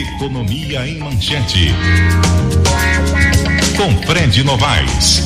Economia em Manchete. Com Fred Novaes.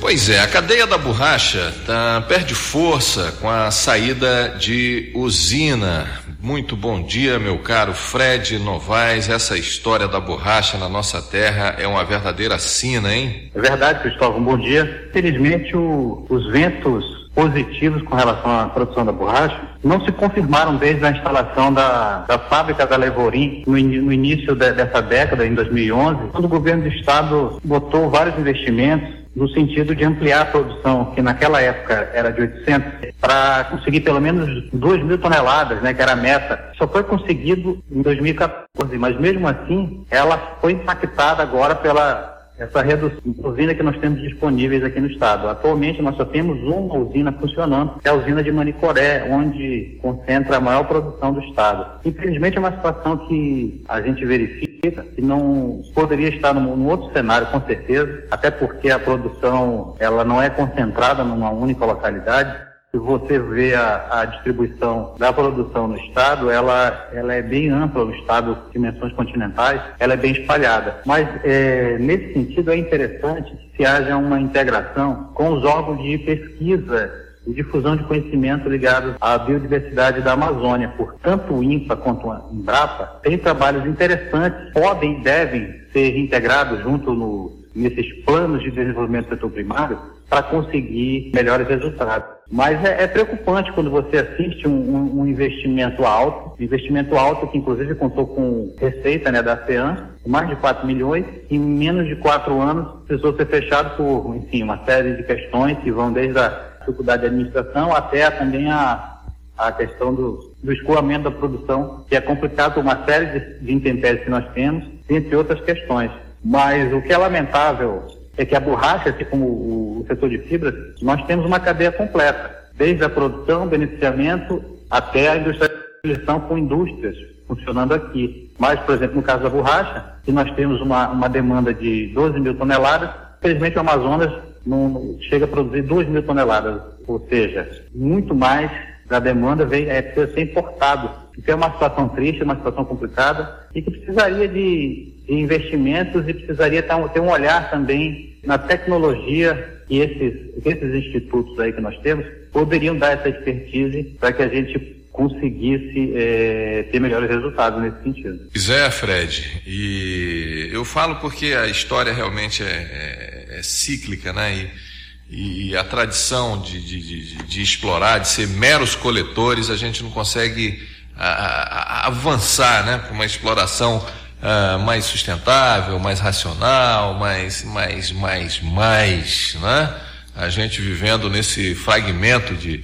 Pois é, a cadeia da borracha tá, perde força com a saída de usina. Muito bom dia, meu caro Fred Novaes. Essa história da borracha na nossa terra é uma verdadeira sina, hein? É verdade, Cristóvão. Bom dia. Felizmente, o, os ventos positivos com relação à produção da borracha não se confirmaram desde a instalação da, da fábrica da Levorim no, in, no início de, dessa década, em 2011, quando o governo do estado botou vários investimentos no sentido de ampliar a produção, que naquela época era de 800, para conseguir pelo menos 2 mil toneladas, né, que era a meta. Só foi conseguido em 2014, mas mesmo assim ela foi impactada agora pela essa redução de usina que nós temos disponíveis aqui no estado. Atualmente nós só temos uma usina funcionando, que é a usina de Manicoré, onde concentra a maior produção do estado. Infelizmente é uma situação que a gente verifica que não poderia estar num, num outro cenário com certeza, até porque a produção ela não é concentrada numa única localidade se você vê a, a, distribuição da produção no estado, ela, ela é bem ampla no estado, dimensões continentais, ela é bem espalhada. Mas, é, nesse sentido, é interessante que se haja uma integração com os órgãos de pesquisa e difusão de conhecimento ligados à biodiversidade da Amazônia. Portanto, o INPA quanto a Embrapa tem trabalhos interessantes, podem e devem ser integrados junto no, nesses planos de desenvolvimento do setor primário para conseguir melhores resultados. Mas é, é, preocupante quando você assiste um, um, um, investimento alto, investimento alto que inclusive contou com receita né, da CEAN, mais de 4 milhões, em menos de quatro anos precisou ser fechado por, enfim, uma série de questões que vão desde a dificuldade de administração até também a, a questão do, do escoamento da produção, que é complicado por uma série de, de intempéries que nós temos, entre outras questões. Mas o que é lamentável é que a borracha, assim como o setor de fibras, nós temos uma cadeia completa, desde a produção, beneficiamento, até a industrialização com indústrias funcionando aqui. Mas, por exemplo, no caso da borracha, que nós temos uma, uma demanda de 12 mil toneladas, infelizmente o Amazonas não chega a produzir 2 mil toneladas, ou seja, muito mais da demanda vem, é, precisa ser importado. Então é uma situação triste, uma situação complicada e que precisaria de, de investimentos e precisaria ter um, ter um olhar também na tecnologia que esses, esses institutos aí que nós temos poderiam dar essa expertise para que a gente conseguisse é, ter melhores resultados nesse sentido. Pois é, Fred, e eu falo porque a história realmente é, é, é cíclica, né? E e a tradição de, de, de, de, explorar, de ser meros coletores, a gente não consegue a, a, avançar né, para uma exploração uh, mais sustentável, mais racional, mais, mais, mais, mais, né? A gente vivendo nesse fragmento de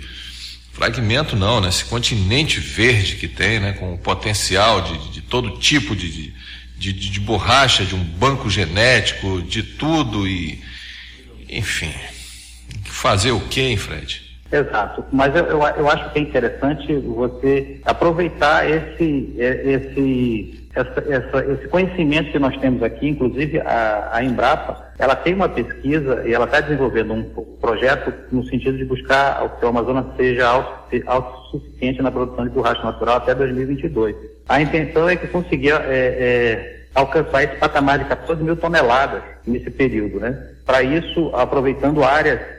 fragmento não, nesse né? continente verde que tem, né? Com o potencial de, de todo tipo de, de, de, de borracha, de um banco genético, de tudo e enfim. Fazer o quê, hein, Fred? Exato, mas eu, eu, eu, acho que é interessante você aproveitar esse, esse, essa, essa, esse conhecimento que nós temos aqui, inclusive a, a Embrapa, ela tem uma pesquisa e ela está desenvolvendo um projeto no sentido de buscar que o Amazonas seja autossuficiente na produção de borracha natural até 2022. A intenção é que conseguir é, é, alcançar esse patamar de 14 mil toneladas nesse período, né? Para isso, aproveitando áreas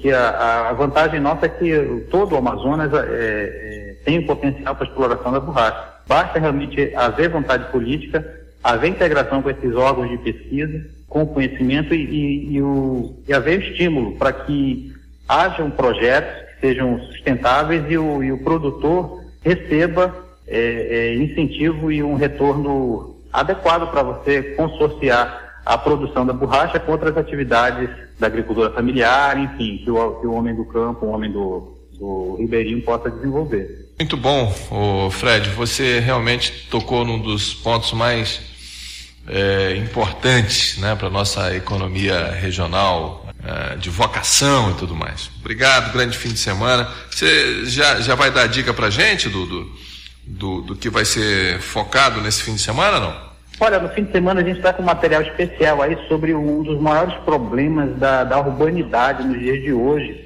que a, a, vantagem nossa é que todo o Amazonas é, é, tem o potencial para exploração da borracha. Basta realmente haver vontade política, haver integração com esses órgãos de pesquisa, com conhecimento e, e, e, o, e haver estímulo para que hajam projetos que sejam sustentáveis e o, e o produtor receba é, é, incentivo e um retorno adequado para você consorciar a produção da borracha com outras atividades da agricultura familiar, enfim, que o, que o homem do campo, o homem do, do ribeirinho possa desenvolver. Muito bom, Fred, você realmente tocou num dos pontos mais é, importantes né, para a nossa economia regional, é, de vocação e tudo mais. Obrigado, grande fim de semana. Você já, já vai dar dica para gente do, do, do que vai ser focado nesse fim de semana, não? Olha, no fim de semana a gente está com um material especial aí sobre um dos maiores problemas da, da urbanidade nos dias de hoje,